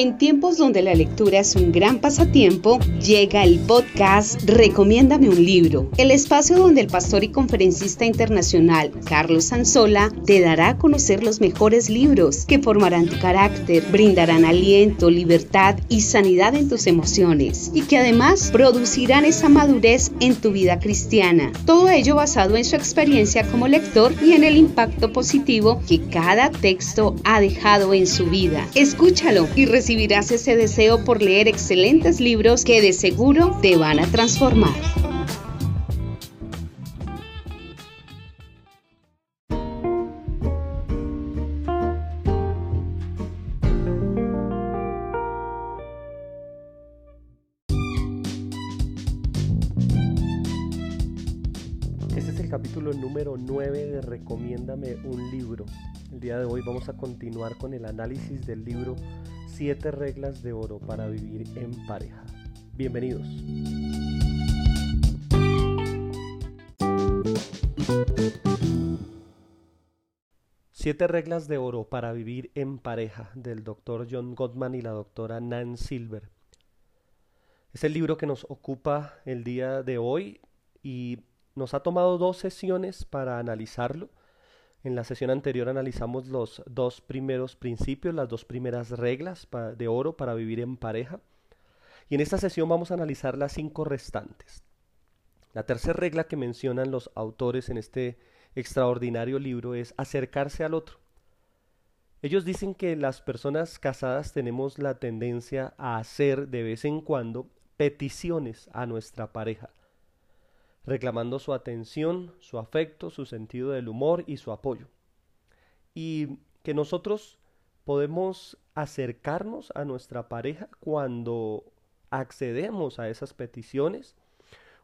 En tiempos donde la lectura es un gran pasatiempo, llega el podcast Recomiéndame un libro, el espacio donde el pastor y conferencista internacional Carlos Sanzola te dará a conocer los mejores libros que formarán tu carácter, brindarán aliento, libertad y sanidad en tus emociones y que además producirán esa madurez en tu vida cristiana. Todo ello basado en su experiencia como lector y en el impacto positivo que cada texto ha dejado en su vida. Escúchalo y recibirás ese deseo por leer excelentes libros que de seguro te van a transformar. Este es el capítulo número 9 de Recomiéndame un libro. El día de hoy vamos a continuar con el análisis del libro Siete reglas de oro para vivir en pareja. Bienvenidos. Siete reglas de oro para vivir en pareja del doctor John Gottman y la doctora Nan Silver. Es el libro que nos ocupa el día de hoy y nos ha tomado dos sesiones para analizarlo. En la sesión anterior analizamos los dos primeros principios, las dos primeras reglas de oro para vivir en pareja. Y en esta sesión vamos a analizar las cinco restantes. La tercera regla que mencionan los autores en este extraordinario libro es acercarse al otro. Ellos dicen que las personas casadas tenemos la tendencia a hacer de vez en cuando peticiones a nuestra pareja reclamando su atención, su afecto, su sentido del humor y su apoyo. Y que nosotros podemos acercarnos a nuestra pareja cuando accedemos a esas peticiones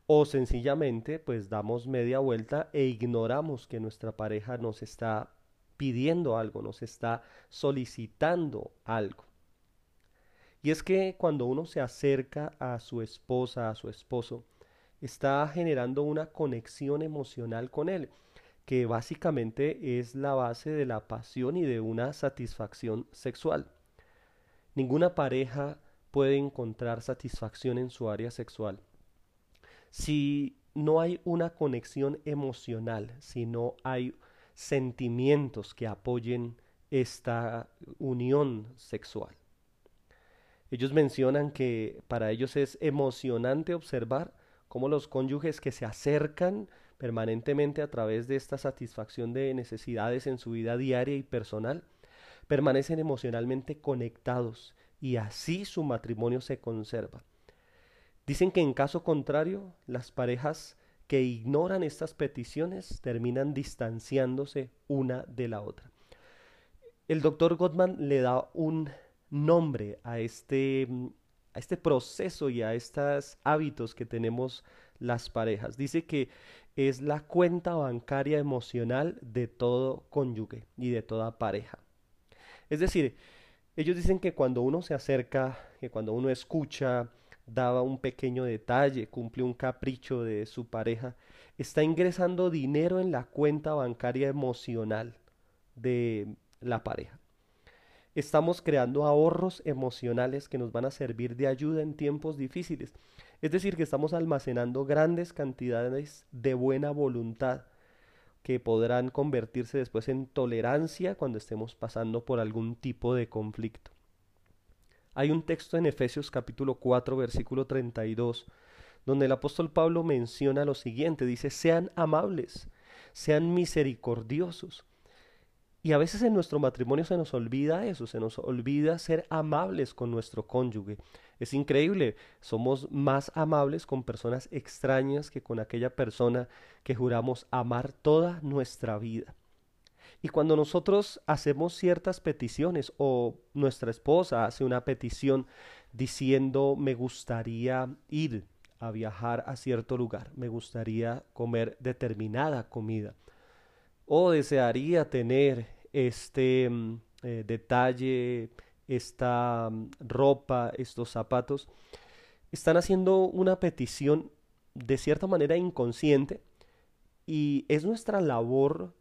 o sencillamente pues damos media vuelta e ignoramos que nuestra pareja nos está pidiendo algo, nos está solicitando algo. Y es que cuando uno se acerca a su esposa, a su esposo, está generando una conexión emocional con él, que básicamente es la base de la pasión y de una satisfacción sexual. Ninguna pareja puede encontrar satisfacción en su área sexual si no hay una conexión emocional, si no hay sentimientos que apoyen esta unión sexual. Ellos mencionan que para ellos es emocionante observar cómo los cónyuges que se acercan permanentemente a través de esta satisfacción de necesidades en su vida diaria y personal, permanecen emocionalmente conectados y así su matrimonio se conserva. Dicen que en caso contrario, las parejas que ignoran estas peticiones terminan distanciándose una de la otra. El doctor Gottman le da un nombre a este a este proceso y a estos hábitos que tenemos las parejas. Dice que es la cuenta bancaria emocional de todo cónyuge y de toda pareja. Es decir, ellos dicen que cuando uno se acerca, que cuando uno escucha, daba un pequeño detalle, cumple un capricho de su pareja, está ingresando dinero en la cuenta bancaria emocional de la pareja estamos creando ahorros emocionales que nos van a servir de ayuda en tiempos difíciles. Es decir, que estamos almacenando grandes cantidades de buena voluntad que podrán convertirse después en tolerancia cuando estemos pasando por algún tipo de conflicto. Hay un texto en Efesios capítulo 4 versículo 32 donde el apóstol Pablo menciona lo siguiente, dice, sean amables, sean misericordiosos, y a veces en nuestro matrimonio se nos olvida eso, se nos olvida ser amables con nuestro cónyuge. Es increíble, somos más amables con personas extrañas que con aquella persona que juramos amar toda nuestra vida. Y cuando nosotros hacemos ciertas peticiones o nuestra esposa hace una petición diciendo me gustaría ir a viajar a cierto lugar, me gustaría comer determinada comida o desearía tener este mm, eh, detalle, esta mm, ropa, estos zapatos, están haciendo una petición de cierta manera inconsciente y es nuestra labor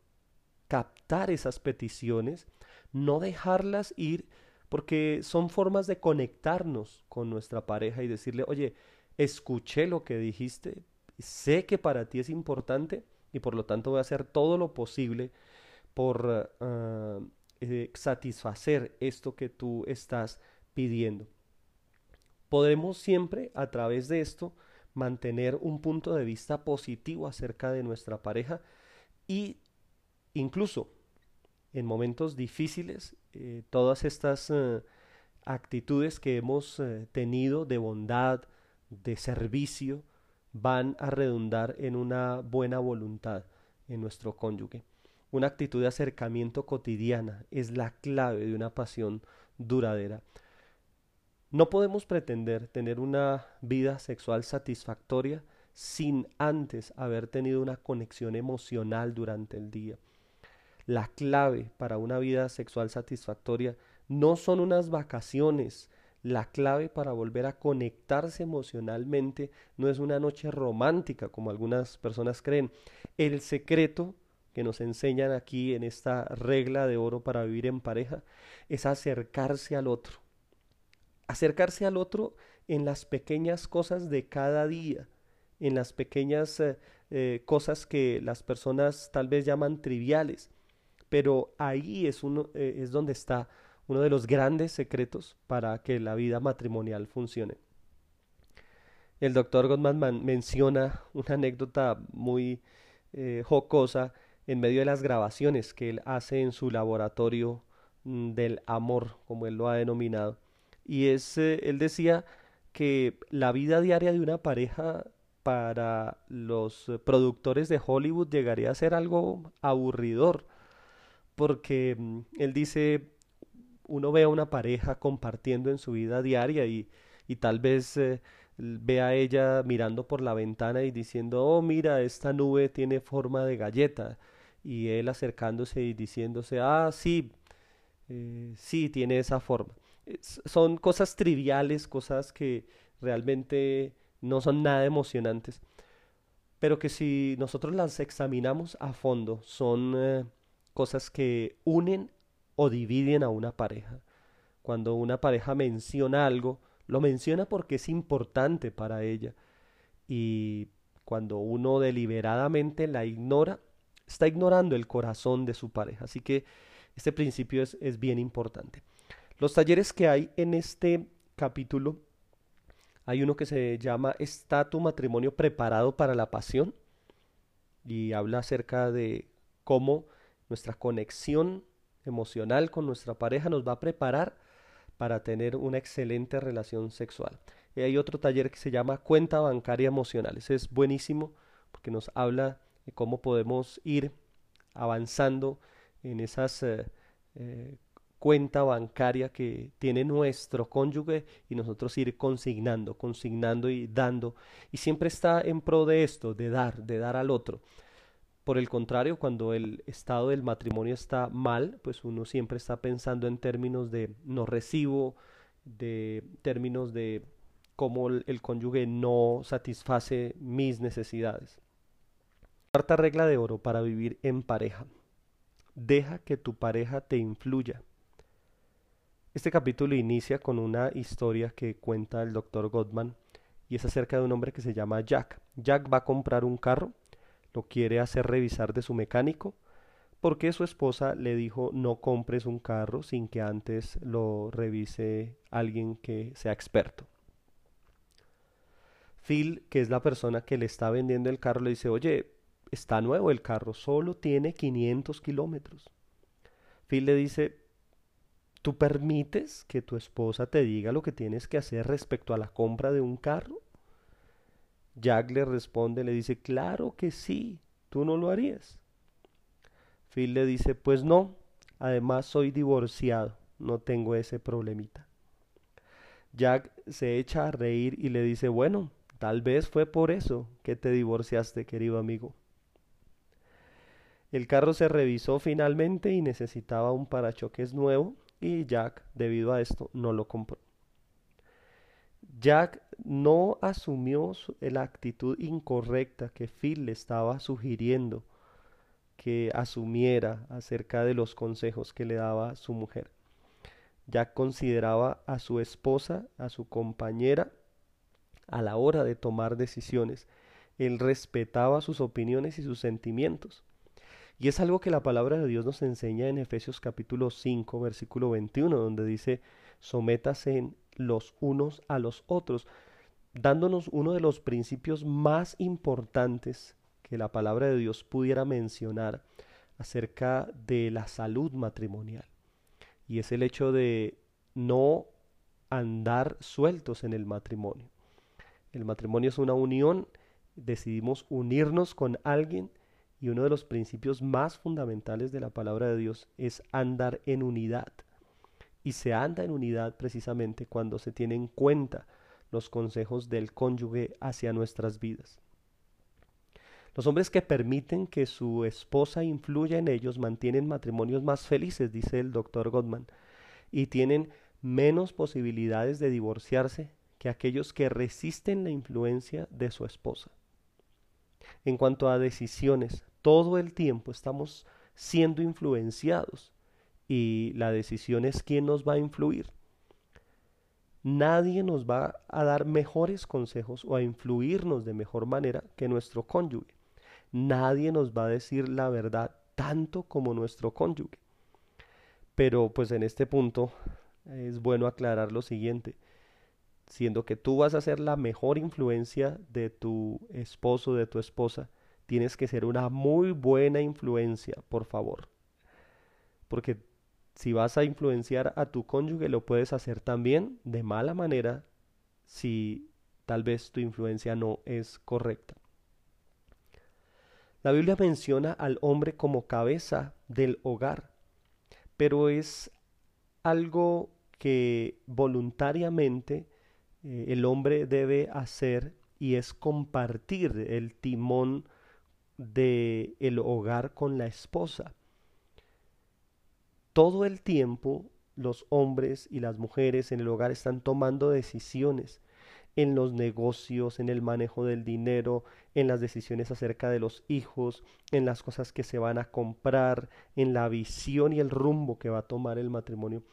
captar esas peticiones, no dejarlas ir porque son formas de conectarnos con nuestra pareja y decirle, oye, escuché lo que dijiste, sé que para ti es importante y por lo tanto voy a hacer todo lo posible por ah, eh, satisfacer esto que tú estás pidiendo. Podremos siempre a través de esto mantener un punto de vista positivo acerca de nuestra pareja y incluso en momentos difíciles eh, todas estas eh, actitudes que hemos tenido de bondad, de servicio, van a redundar en una buena voluntad en nuestro cónyuge. Una actitud de acercamiento cotidiana es la clave de una pasión duradera. No podemos pretender tener una vida sexual satisfactoria sin antes haber tenido una conexión emocional durante el día. La clave para una vida sexual satisfactoria no son unas vacaciones, la clave para volver a conectarse emocionalmente no es una noche romántica como algunas personas creen. El secreto que nos enseñan aquí en esta regla de oro para vivir en pareja es acercarse al otro. Acercarse al otro en las pequeñas cosas de cada día, en las pequeñas eh, eh, cosas que las personas tal vez llaman triviales, pero ahí es, uno, eh, es donde está uno de los grandes secretos para que la vida matrimonial funcione. El doctor Gottman menciona una anécdota muy jocosa en medio de las grabaciones que él hace en su laboratorio mm, del amor, como él lo ha denominado. Y es, eh, él decía que la vida diaria de una pareja para los productores de Hollywood llegaría a ser algo aburridor, porque mm, él dice, uno ve a una pareja compartiendo en su vida diaria y, y tal vez eh, ve a ella mirando por la ventana y diciendo, oh, mira, esta nube tiene forma de galleta. Y él acercándose y diciéndose, ah, sí, eh, sí, tiene esa forma. son cosas triviales, cosas que realmente no son nada emocionantes, pero que si nosotros las examinamos a fondo, son eh, cosas que unen o dividen a una pareja. Cuando una pareja menciona algo, lo menciona porque es importante para ella. Y cuando uno deliberadamente la ignora, está ignorando el corazón de su pareja. Así que este principio es, es bien importante. Los talleres que hay en este capítulo, hay uno que se llama ¿Está tu matrimonio preparado para la pasión? Y habla acerca de cómo nuestra conexión emocional con nuestra pareja nos va a preparar para tener una excelente relación sexual. Y hay otro taller que se llama Cuenta Bancaria Emocional. Ese es buenísimo porque nos habla cómo podemos ir avanzando en esas eh, eh, cuenta bancaria que tiene nuestro cónyuge y nosotros ir consignando, consignando y dando. Y siempre está en pro de esto, de dar, de dar al otro. Por el contrario, cuando el estado del matrimonio está mal, pues uno siempre está pensando en términos de no recibo, de términos de cómo el, cónyuge no satisface mis necesidades. Cuarta regla de oro para vivir en pareja. Deja que tu pareja te influya. Este capítulo inicia con una historia que cuenta el doctor Gottman y es acerca de un hombre que se llama Jack. Jack va a comprar un carro lo quiere hacer revisar de su mecánico porque su esposa le dijo no compres un carro sin que antes lo revise alguien que sea experto. Phil, que es la persona que le está vendiendo el carro, le dice, oye, está nuevo el carro, solo tiene 500 kilómetros. Phil le dice, ¿tú permites que tu esposa te diga lo que tienes que hacer respecto a la compra de un carro? Jack le responde, le dice, claro que sí, tú no lo harías. Phil le dice, pues no, además soy divorciado, no tengo ese problemita. Jack se echa a reír y le dice, bueno, tal vez fue por eso que te divorciaste, querido amigo. El carro se revisó finalmente y necesitaba un parachoques nuevo y Jack, debido a esto, no lo compró. Jack no asumió la actitud incorrecta que Phil le estaba sugiriendo que asumiera acerca de los consejos que le daba su mujer. ya consideraba a su esposa, a su compañera, a la hora de tomar decisiones. Él respetaba sus opiniones y sus sentimientos. Y es algo que la palabra de Dios nos enseña en Efesios capítulo 5, versículo 21, donde dice, sométase los unos a los otros, dándonos uno de los principios más importantes que la palabra de Dios pudiera mencionar acerca de la salud matrimonial. Y es el hecho de no andar sueltos en el matrimonio. El matrimonio es una unión, decidimos unirnos con alguien y uno de los principios más fundamentales de la palabra de Dios es andar en unidad. Y se anda en unidad precisamente cuando se tiene en cuenta los consejos del cónyuge hacia nuestras vidas. Los hombres que permiten que su esposa influya en ellos mantienen matrimonios más felices, dice el doctor Gottman, y tienen menos posibilidades de divorciarse que aquellos que resisten la influencia de su esposa. En cuanto a decisiones, todo el tiempo estamos siendo influenciados y la decisión es quién nos va a influir. Nadie nos va a dar mejores consejos o a influirnos de mejor manera que nuestro cónyuge. Nadie nos va a decir la verdad tanto como nuestro cónyuge. Pero pues en este punto es bueno aclarar lo siguiente, siendo que tú vas a ser la mejor influencia de tu esposo, de tu esposa, tienes que ser una muy buena influencia, por favor. Porque si vas a influenciar a tu cónyuge, lo puedes hacer también de mala manera si tal vez tu influencia no es correcta. La Biblia menciona al hombre como cabeza del hogar, pero es algo que voluntariamente eh, el hombre debe hacer y es compartir el timón del el hogar con la esposa. Todo el tiempo los hombres y las mujeres en el hogar están tomando decisiones en los negocios, en el manejo del dinero, en las decisiones acerca de los hijos, en las cosas que se van a comprar, en la visión y el rumbo que va a tomar el matrimonio.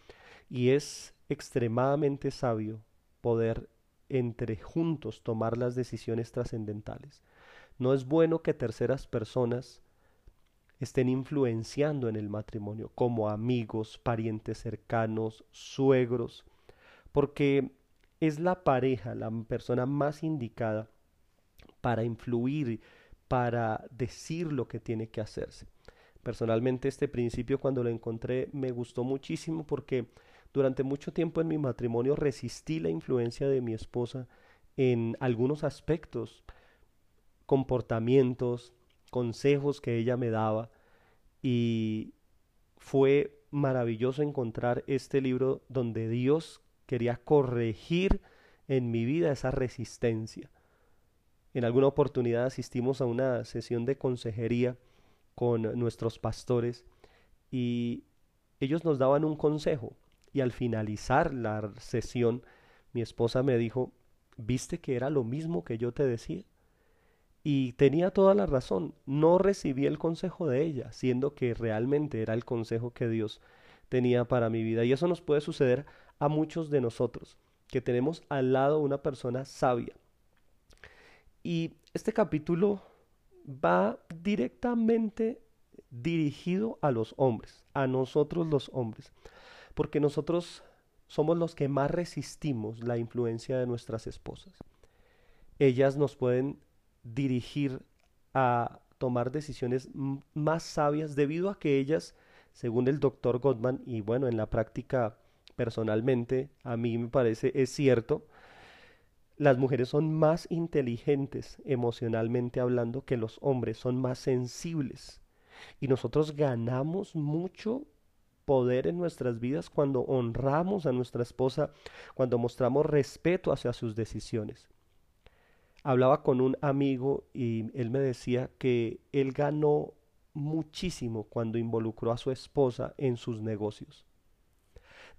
Y es extremadamente sabio poder entre juntos tomar las decisiones trascendentales. No es bueno que terceras personas estén influenciando en el matrimonio, como amigos, parientes cercanos, suegros, porque es la pareja, la persona más indicada para influir, para decir lo que tiene que hacerse. Personalmente este principio cuando lo encontré me gustó muchísimo porque durante mucho tiempo en mi matrimonio resistí la influencia de mi esposa en algunos aspectos, comportamientos, consejos que ella me daba y fue maravilloso encontrar este libro donde Dios quería corregir en mi vida esa resistencia. En alguna oportunidad asistimos a una sesión de consejería con nuestros pastores y ellos nos daban un consejo y al finalizar la sesión mi esposa me dijo, ¿viste que era lo mismo que yo te decía? Y tenía toda la razón, no recibí el consejo de ella, siendo que realmente era el consejo que Dios tenía para mi vida. Y eso nos puede suceder a muchos de nosotros, que tenemos al lado una persona sabia. Y este capítulo va directamente dirigido a los hombres, a nosotros los hombres, porque nosotros somos los que más resistimos la influencia de nuestras esposas. Ellas nos pueden dirigir a tomar decisiones más sabias debido a que ellas, según el doctor Gottman, y bueno, en la práctica personalmente, a mí me parece, es cierto, las mujeres son más inteligentes emocionalmente hablando que los hombres, son más sensibles. Y nosotros ganamos mucho poder en nuestras vidas cuando honramos a nuestra esposa, cuando mostramos respeto hacia sus decisiones. Hablaba con un amigo y él me decía que él ganó muchísimo cuando involucró a su esposa en sus negocios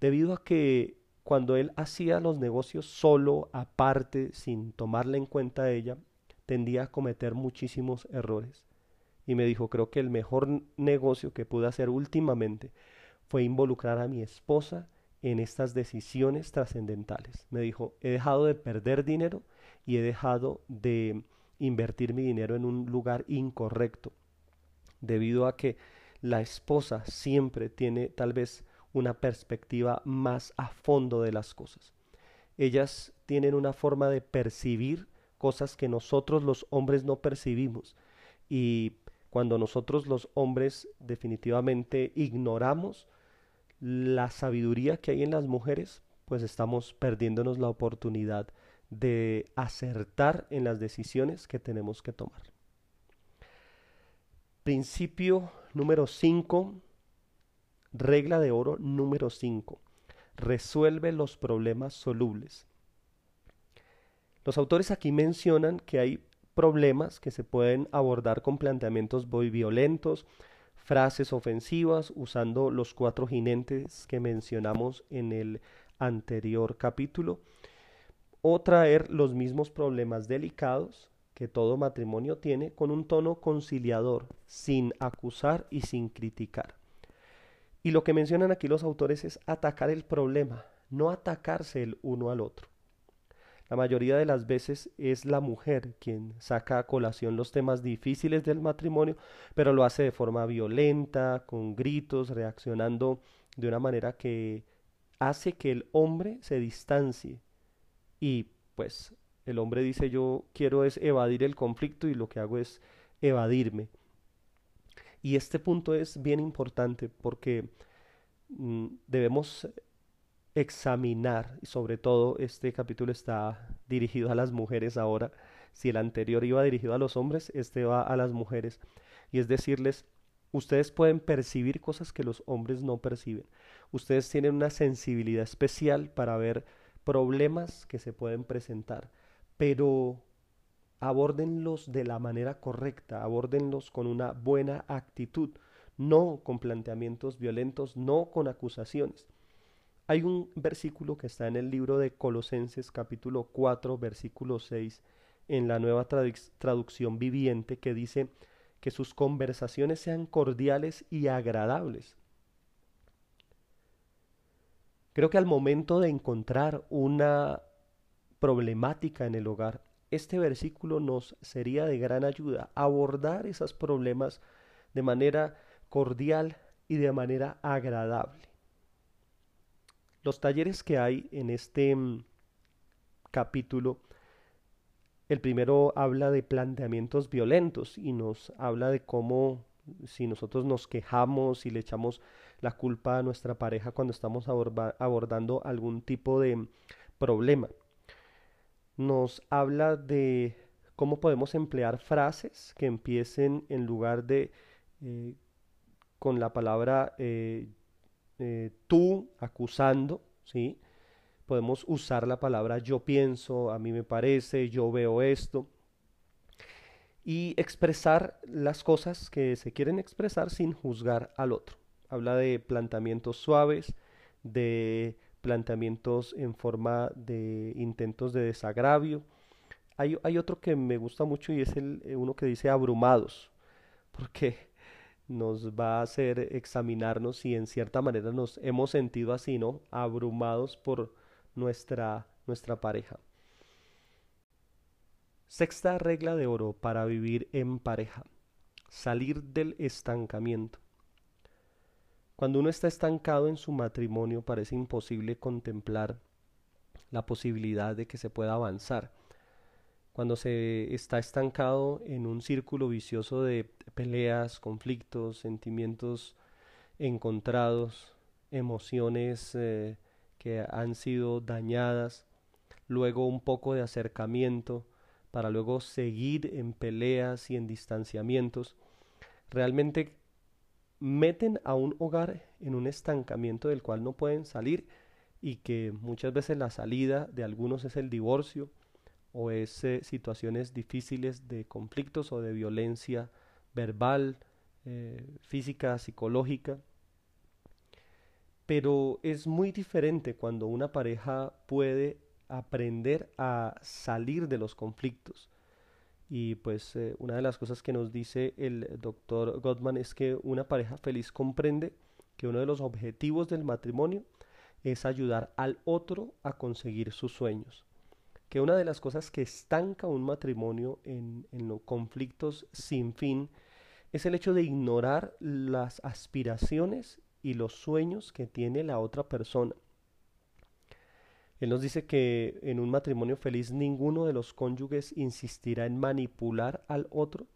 debido a que cuando él hacía los negocios solo, aparte, sin tomarla en cuenta a ella, tendía a cometer muchísimos errores. Y me dijo, creo que el mejor negocio que pude hacer últimamente fue involucrar a mi esposa en estas decisiones trascendentales. Me dijo, he dejado de perder dinero y he dejado de invertir mi dinero en un lugar incorrecto, debido a que la esposa siempre tiene tal vez una perspectiva más a fondo de las cosas. Ellas tienen una forma de percibir cosas que nosotros los hombres no percibimos y cuando nosotros los hombres definitivamente ignoramos la sabiduría que hay en las mujeres, pues estamos perdiéndonos la oportunidad de acertar en las decisiones que tenemos que tomar. Principio número 5, regla de oro número 5. Resuelve los problemas solubles. Los autores aquí mencionan que hay problemas que se pueden abordar con planteamientos muy violentos, frases ofensivas, usando los cuatro jinentes que mencionamos en el anterior capítulo, o traer los mismos problemas delicados que todo matrimonio tiene con un tono conciliador, sin acusar y sin criticar. Y lo que mencionan aquí los autores es atacar el problema, no atacarse el uno al otro. La mayoría de las veces es la mujer quien saca a colación los temas difíciles del matrimonio, pero lo hace de forma violenta, con gritos, reaccionando de una manera que hace que el hombre se distancie. Y pues el hombre dice yo quiero es evadir el conflicto y lo que hago es evadirme. Y este punto es bien importante porque mm, debemos examinar, y sobre todo este capítulo está dirigido a las mujeres ahora, si el anterior iba dirigido a los hombres, este va a las mujeres, y es decirles, ustedes pueden percibir cosas que los hombres no perciben, ustedes tienen una sensibilidad especial para ver problemas que se pueden presentar, pero abórdenlos de la manera correcta, abórdenlos con una buena actitud, no con planteamientos violentos, no con acusaciones. Hay un versículo que está en el libro de Colosenses capítulo 4 versículo 6 en la nueva traducción viviente que dice que sus conversaciones sean cordiales y agradables. Creo que al momento de encontrar una problemática en el hogar, este versículo nos sería de gran ayuda abordar esos problemas de manera cordial y de manera agradable. Los talleres que hay en este mm, capítulo, el primero habla de planteamientos violentos y nos habla de cómo si nosotros nos quejamos y le echamos la culpa a nuestra pareja cuando estamos abordando algún tipo de problema. Nos habla de cómo podemos emplear frases que empiecen en lugar de eh, con la palabra eh, eh, tú acusando, ¿sí? Podemos usar la palabra yo pienso, a mí me parece, yo veo esto. Y expresar las cosas que se quieren expresar sin juzgar al otro. Habla de planteamientos suaves, de planteamientos en forma de intentos de desagravio. Hay, hay otro que me gusta mucho y es el, eh, uno que dice abrumados, porque nos va a hacer examinarnos si en cierta manera nos hemos sentido así, ¿no? Abrumados por nuestra, nuestra pareja. Sexta regla de oro para vivir en pareja. Salir del estancamiento. Cuando uno está estancado en su matrimonio parece imposible contemplar la posibilidad de que se pueda avanzar cuando se está estancado en un círculo vicioso de peleas, conflictos, sentimientos encontrados, emociones eh, que han sido dañadas, luego un poco de acercamiento, para luego seguir en peleas y en distanciamientos, realmente meten a un hogar en un estancamiento del cual no pueden salir y que muchas veces la salida de algunos es el divorcio, o es eh, situaciones difíciles de conflictos o de violencia verbal, eh, física, psicológica. Pero es muy diferente cuando una pareja puede aprender a salir de los conflictos. Y pues eh, una de las cosas que nos dice el doctor Gottman es que una pareja feliz comprende que uno de los objetivos del matrimonio es ayudar al otro a conseguir sus sueños. Que una de las cosas que estanca un matrimonio en, en los conflictos sin fin es el hecho de ignorar las aspiraciones y los sueños que tiene la otra persona. Él nos dice que en un matrimonio feliz ninguno de los cónyuges insistirá en manipular al otro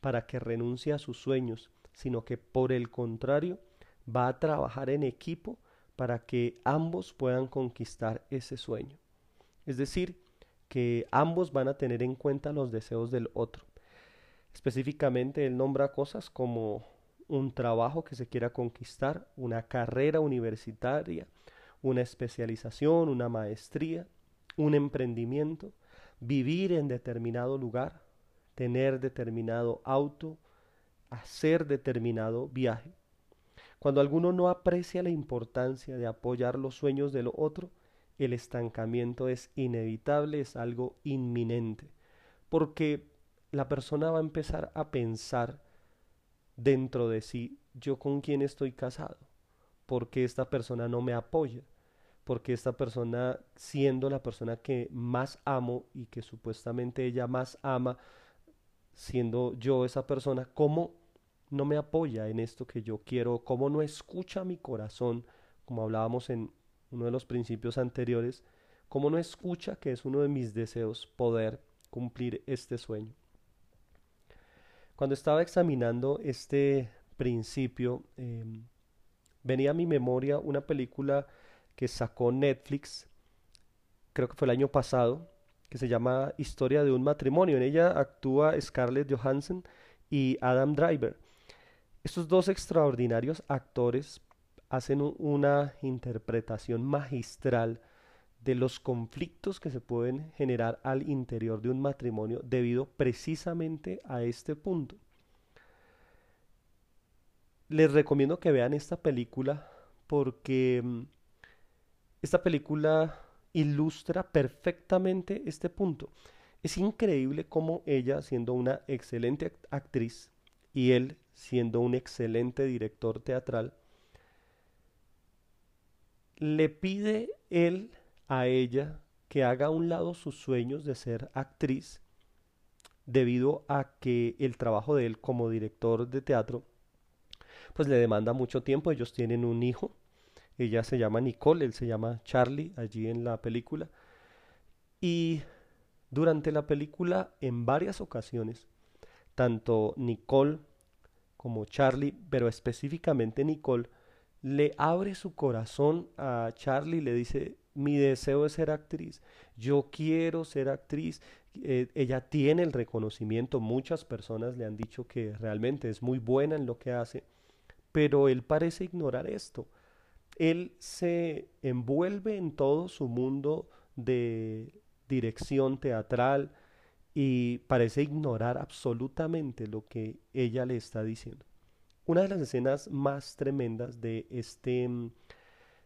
para que renuncie a sus sueños, sino que por el contrario va a trabajar en equipo para que ambos puedan conquistar ese sueño. Es decir, que ambos van a tener en cuenta los deseos del otro. Específicamente, él nombra cosas como un trabajo que se quiera conquistar, una carrera universitaria, una especialización, una maestría, un emprendimiento, vivir en determinado lugar, tener determinado auto, hacer determinado viaje. Cuando alguno no aprecia la importancia de apoyar los sueños del otro, el estancamiento es inevitable, es algo inminente, porque la persona va a empezar a pensar dentro de sí, yo con quién estoy casado, porque esta persona no me apoya, porque esta persona, siendo la persona que más amo y que supuestamente ella más ama, siendo yo esa persona, ¿cómo no me apoya en esto que yo quiero? ¿Cómo no escucha mi corazón? Como hablábamos en uno de los principios anteriores, ¿cómo no escucha que es uno de mis deseos poder cumplir este sueño? Cuando estaba examinando este principio, em, venía a mi memoria una película que sacó Netflix, creo que fue el año pasado, que se llama Historia de un matrimonio. En ella actúa Scarlett Johansson y Adam Driver. Estos dos extraordinarios actores hacen una interpretación magistral de los conflictos que se pueden generar al interior de un matrimonio debido precisamente a este punto. Les recomiendo que vean esta película porque mm, esta película ilustra perfectamente este punto. Es increíble cómo ella, siendo una excelente actriz y él siendo un excelente director teatral, le pide él a ella que haga a un lado sus sueños de ser actriz debido a que el trabajo de él como director de teatro pues le demanda mucho tiempo. Ellos tienen un hijo ella se llama Nicole, él se llama Charlie allí en la película. Y durante la película, en varias ocasiones, tanto Nicole como Charlie, pero específicamente Nicole, le abre su corazón a Charlie, le dice, mi deseo es ser actriz, yo quiero ser actriz. Eh, ella tiene el reconocimiento, muchas personas le han dicho que realmente es muy buena en lo que hace, pero él parece ignorar esto él se envuelve en todo su mundo de dirección teatral y parece ignorar absolutamente lo que ella le está diciendo. Una de las escenas más tremendas de este,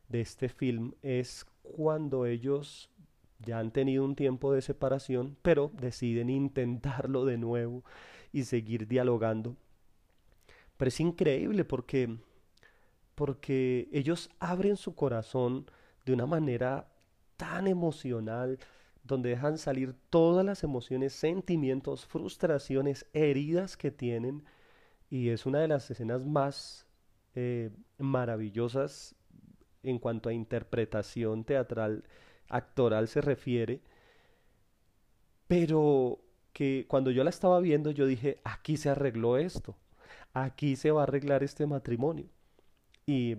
de este film es cuando ellos ya han tenido un tiempo de separación, pero deciden intentarlo de nuevo y seguir dialogando. Pero es increíble porque porque ellos abren su corazón de una manera tan emocional, donde dejan salir todas las emociones, sentimientos, frustraciones, heridas que tienen. Y es una de las escenas más eh, maravillosas en cuanto a interpretación teatral, actoral se refiere. Pero que cuando yo la estaba viendo yo dije, aquí se arregló esto, aquí se va a arreglar este matrimonio. Y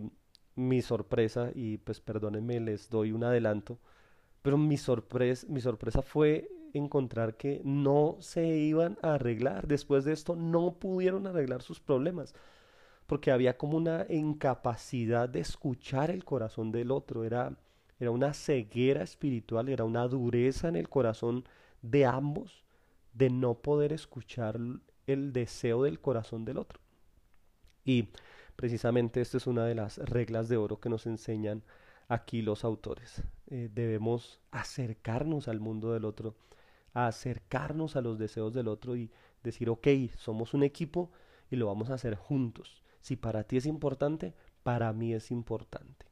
mi sorpresa, y pues perdónenme, les doy un adelanto, pero mi mi sorpresa fue encontrar que no se iban a arreglar. Después de esto no pudieron arreglar sus problemas, porque había como una incapacidad de escuchar el corazón del otro, era, era una ceguera espiritual, era una dureza en el corazón de ambos de no poder escuchar el deseo del corazón del otro. Y Precisamente esta es una de las reglas de oro que nos enseñan aquí los autores. Eh, debemos acercarnos al mundo del otro, acercarnos a los deseos del otro y decir, ok, somos un equipo y lo vamos a hacer juntos. Si para ti es importante, para mí es importante.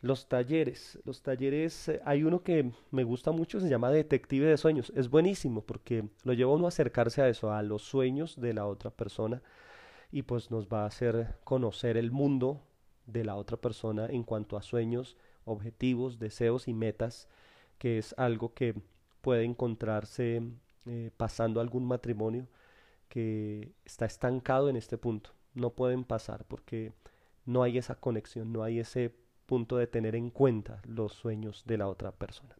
Los talleres, los talleres, eh, hay uno que me gusta mucho, se llama Detective de Sueños. Es buenísimo porque lo lleva uno a acercarse a eso, a los sueños de la otra persona y pues nos va a hacer conocer el mundo de la otra persona en cuanto a sueños, objetivos, deseos y metas, que es algo que puede encontrarse eh, pasando algún matrimonio que está estancado en este punto. No pueden pasar porque no hay esa conexión, no hay ese punto de tener en cuenta los sueños de la otra persona.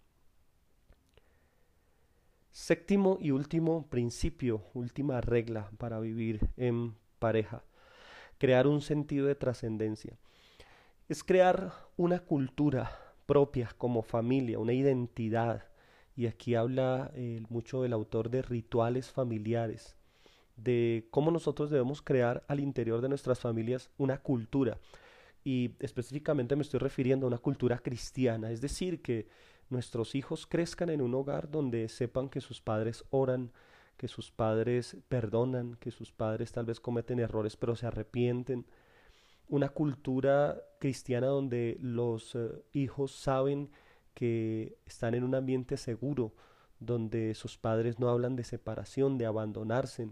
Séptimo y último principio, última regla para vivir en pareja, crear un sentido de trascendencia. Es crear una cultura propia como familia, una identidad. Y aquí habla eh, mucho el autor de rituales familiares, de cómo nosotros debemos crear al interior de nuestras familias una cultura y específicamente me estoy refiriendo a una cultura cristiana, es decir, que nuestros hijos crezcan en un hogar donde sepan que sus padres oran, que sus padres perdonan, que sus padres tal vez cometen errores pero se arrepienten. Una cultura cristiana donde los eh, hijos saben que están en un ambiente seguro, donde sus padres no hablan de separación, de abandonarse,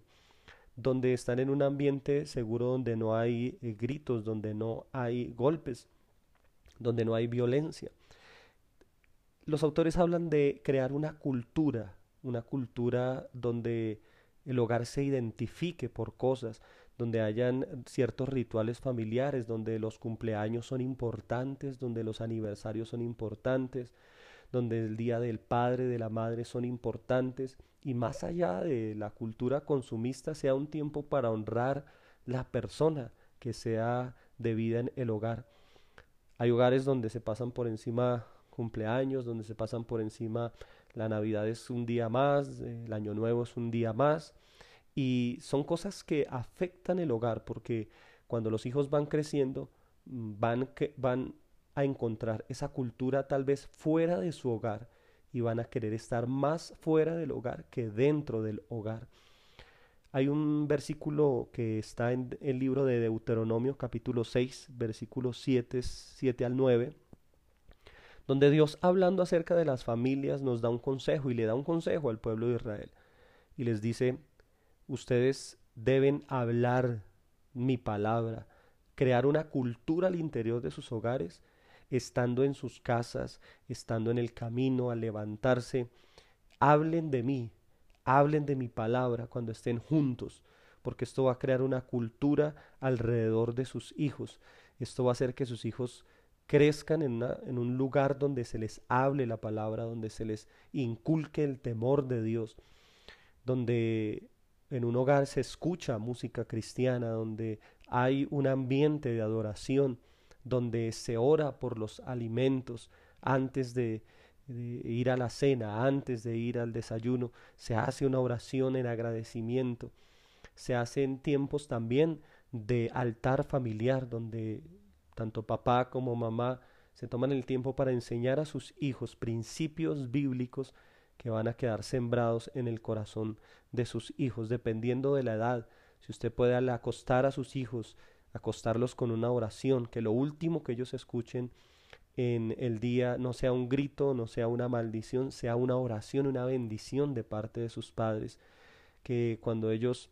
donde están en un ambiente seguro donde no hay eh, gritos, donde no hay golpes, donde no hay violencia. Los autores hablan de crear una cultura, una cultura donde el hogar se identifique por cosas, donde hayan ciertos rituales familiares, donde los cumpleaños son importantes, donde los aniversarios son importantes, donde el día del padre, de la madre son importantes y más allá de la cultura consumista sea un tiempo para honrar la persona que sea de vida en el hogar. Hay hogares donde se pasan por encima cumpleaños, donde se pasan por encima la Navidad es un día más, el Año Nuevo es un día más y son cosas que afectan el hogar porque cuando los hijos van creciendo mm, van, van a encontrar esa cultura tal vez fuera de su hogar y van a querer estar más fuera del hogar que dentro del hogar. Hay un versículo que está en el libro de Deuteronomio capítulo 6, versículos 7, 7 al 9, donde Dios hablando acerca de las familias nos da un consejo y le da un consejo al pueblo de Israel y les dice, ustedes deben hablar mi palabra, crear una cultura al interior de sus hogares estando en sus casas, estando en el camino, al levantarse. Hablen de mí, hablen de mi palabra cuando estén juntos, porque esto va a crear una cultura alrededor de sus hijos. Esto va a hacer que sus hijos crezcan en, en, un lugar donde se les hable la palabra, donde se les inculque el temor de Dios, donde en un hogar se escucha música cristiana, donde hay un ambiente de adoración, donde se ora por los alimentos antes de, ir a la cena, antes de ir al desayuno, se hace una oración en agradecimiento, se hacen tiempos también de altar familiar, donde tanto papá como mamá se toman el tiempo para enseñar a sus hijos principios bíblicos que van a quedar sembrados en el corazón de sus hijos, dependiendo de la edad. Si usted puede acostar a sus hijos acostarlos con una oración, que lo último que ellos escuchen en el día no sea un grito, no sea una maldición, sea una oración, una bendición de parte de sus padres, que cuando ellos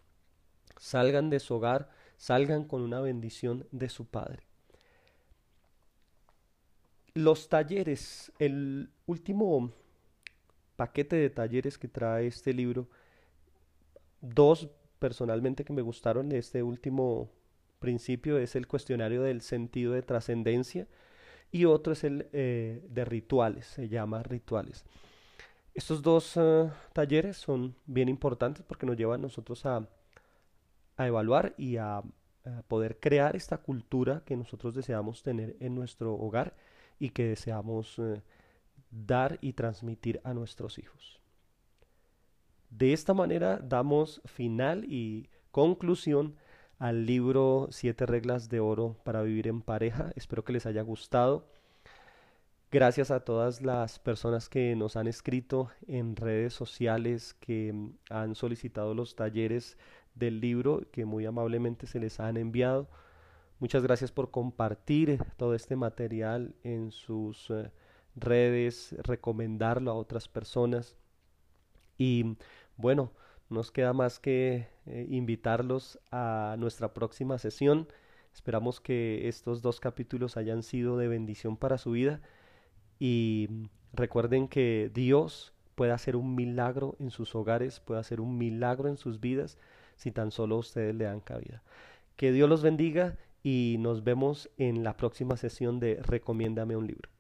salgan de su hogar, salgan con una bendición de su padre. Los talleres, el último paquete de talleres que trae este libro, dos personalmente que me gustaron de este último principio es el cuestionario del sentido de trascendencia y otro es el eh, de rituales, se llama rituales. Estos dos eh, talleres son bien importantes porque nos llevan nosotros a, a evaluar y a, poder crear esta cultura que nosotros deseamos tener en nuestro hogar y que deseamos eh, dar y transmitir a nuestros hijos. De esta manera damos final y conclusión al libro Siete reglas de oro para vivir en pareja. Espero que les haya gustado. Gracias a todas las personas que nos han escrito en redes sociales, que han solicitado los talleres del libro, que muy amablemente se les han enviado. Muchas gracias por compartir todo este material en sus eh, redes, recomendarlo a otras personas. Y bueno, nos queda más que eh, invitarlos a nuestra próxima sesión. Esperamos que estos dos capítulos hayan sido de bendición para su vida y recuerden que Dios puede hacer un milagro en sus hogares, puede hacer un milagro en sus vidas si tan solo ustedes le dan cabida. Que Dios los bendiga y nos vemos en la próxima sesión de Recomiéndame un libro.